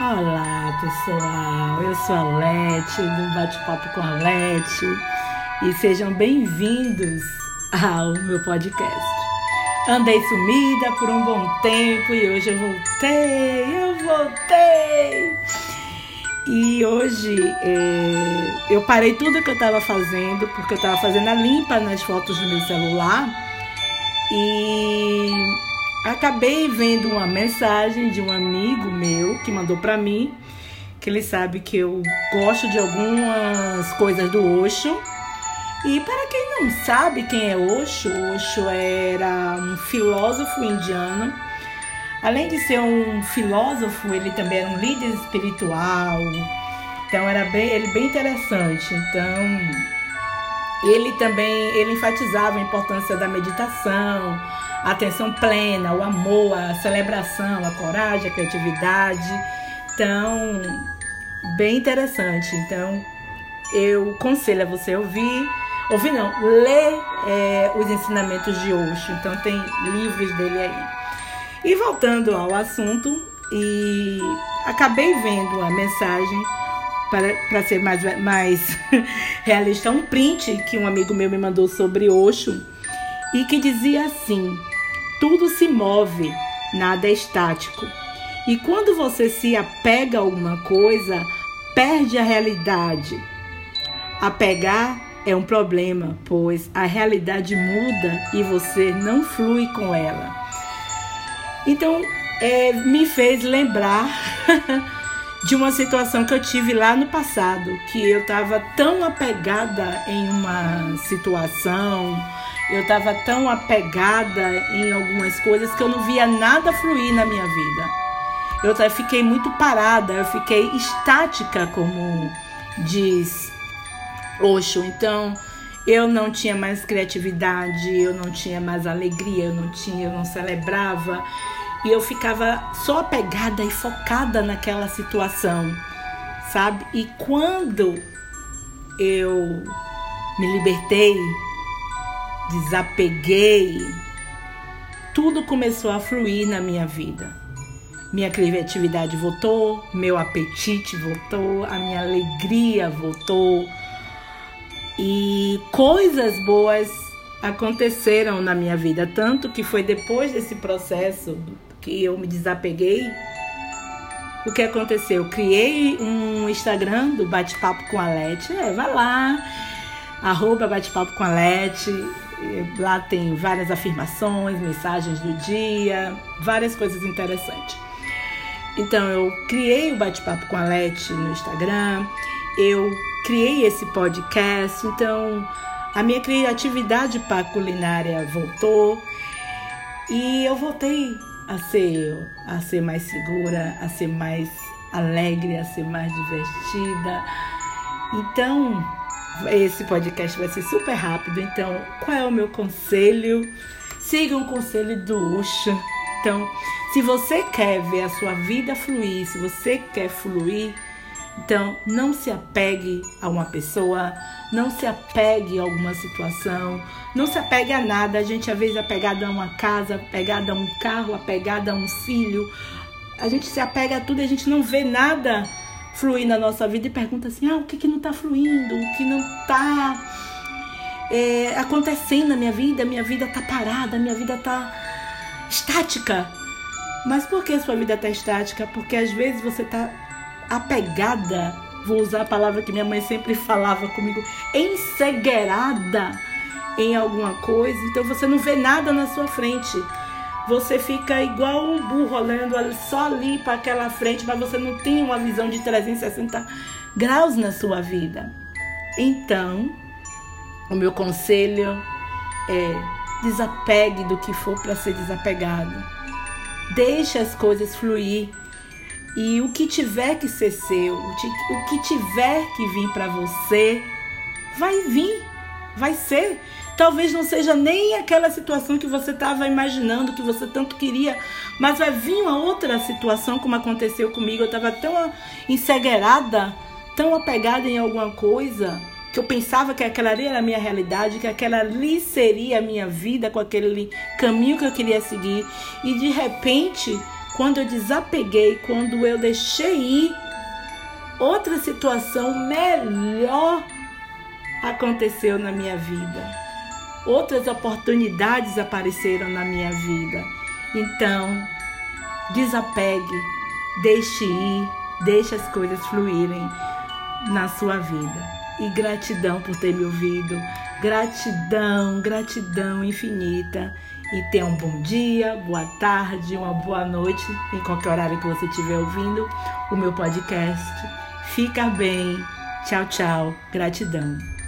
Olá pessoal, eu sou a Lete do Bate-Papo com a Lete e sejam bem-vindos ao meu podcast. Andei sumida por um bom tempo e hoje eu voltei, eu voltei! E hoje é, eu parei tudo que eu estava fazendo porque eu estava fazendo a limpa nas fotos do meu celular e acabei vendo uma mensagem de um amigo meu que mandou para mim, que ele sabe que eu gosto de algumas coisas do Osho. E para quem não sabe quem é Osho, Osho era um filósofo indiano. Além de ser um filósofo, ele também era um líder espiritual. Então era bem, ele bem interessante. Então ele também ele enfatizava a importância da meditação, a atenção plena, o amor, a celebração, a coragem, a criatividade. Então, bem interessante. Então, eu aconselho a você ouvir, ouvir não, ler é, os ensinamentos de Osho. Então, tem livros dele aí. E voltando ao assunto, e acabei vendo a mensagem para ser mais, mais realista, um print que um amigo meu me mandou sobre Osho e que dizia assim: tudo se move, nada é estático. E quando você se apega a alguma coisa, perde a realidade. Apegar é um problema, pois a realidade muda e você não flui com ela. Então, é, me fez lembrar de uma situação que eu tive lá no passado, que eu estava tão apegada em uma situação, eu estava tão apegada em algumas coisas que eu não via nada fluir na minha vida. Eu fiquei muito parada, eu fiquei estática, como diz Osho. Então, eu não tinha mais criatividade, eu não tinha mais alegria, eu não tinha, eu não celebrava. E eu ficava só apegada e focada naquela situação, sabe? E quando eu me libertei desapeguei, tudo começou a fluir na minha vida. Minha criatividade voltou, meu apetite voltou, a minha alegria voltou. E coisas boas aconteceram na minha vida, tanto que foi depois desse processo que eu me desapeguei. O que aconteceu? Eu criei um Instagram do Bate-Papo com a Lete. É, vai lá, arroba Bate-Papo com a Lete. Lá tem várias afirmações, mensagens do dia, várias coisas interessantes. Então eu criei o bate-papo com a Leti no Instagram, eu criei esse podcast, então a minha criatividade para culinária voltou e eu voltei a ser a ser mais segura, a ser mais alegre, a ser mais divertida. Então, esse podcast vai ser super rápido, então qual é o meu conselho? Siga o conselho do Usha. Então, se você quer ver a sua vida fluir, se você quer fluir, então não se apegue a uma pessoa, não se apegue a alguma situação, não se apegue a nada. A gente às vezes é apegada a uma casa, apegada a um carro, apegada a um filho. A gente se apega a tudo e a gente não vê nada fluir na nossa vida e pergunta assim: ah, o que, que não está fluindo? O que não está é, acontecendo na minha vida? Minha vida está parada, minha vida está estática. Mas por que sua vida está estática? Porque às vezes você está apegada, vou usar a palavra que minha mãe sempre falava comigo, ensegueirada em alguma coisa, então você não vê nada na sua frente você fica igual um burro olhando só ali para aquela frente, mas você não tem uma visão de 360 graus na sua vida. Então, o meu conselho é desapegue do que for para ser desapegado. Deixe as coisas fluir. E o que tiver que ser seu, o que tiver que vir para você, vai vir, vai ser. Talvez não seja nem aquela situação que você estava imaginando, que você tanto queria, mas vai vir uma outra situação, como aconteceu comigo. Eu estava tão ensegueirada, tão apegada em alguma coisa, que eu pensava que aquela ali era a minha realidade, que aquela ali seria a minha vida, com aquele caminho que eu queria seguir. E de repente, quando eu desapeguei, quando eu deixei ir, outra situação melhor aconteceu na minha vida. Outras oportunidades apareceram na minha vida. Então, desapegue, deixe ir, deixe as coisas fluírem na sua vida. E gratidão por ter me ouvido. Gratidão, gratidão infinita. E tenha um bom dia, boa tarde, uma boa noite, em qualquer horário que você estiver ouvindo o meu podcast. Fica bem. Tchau, tchau. Gratidão.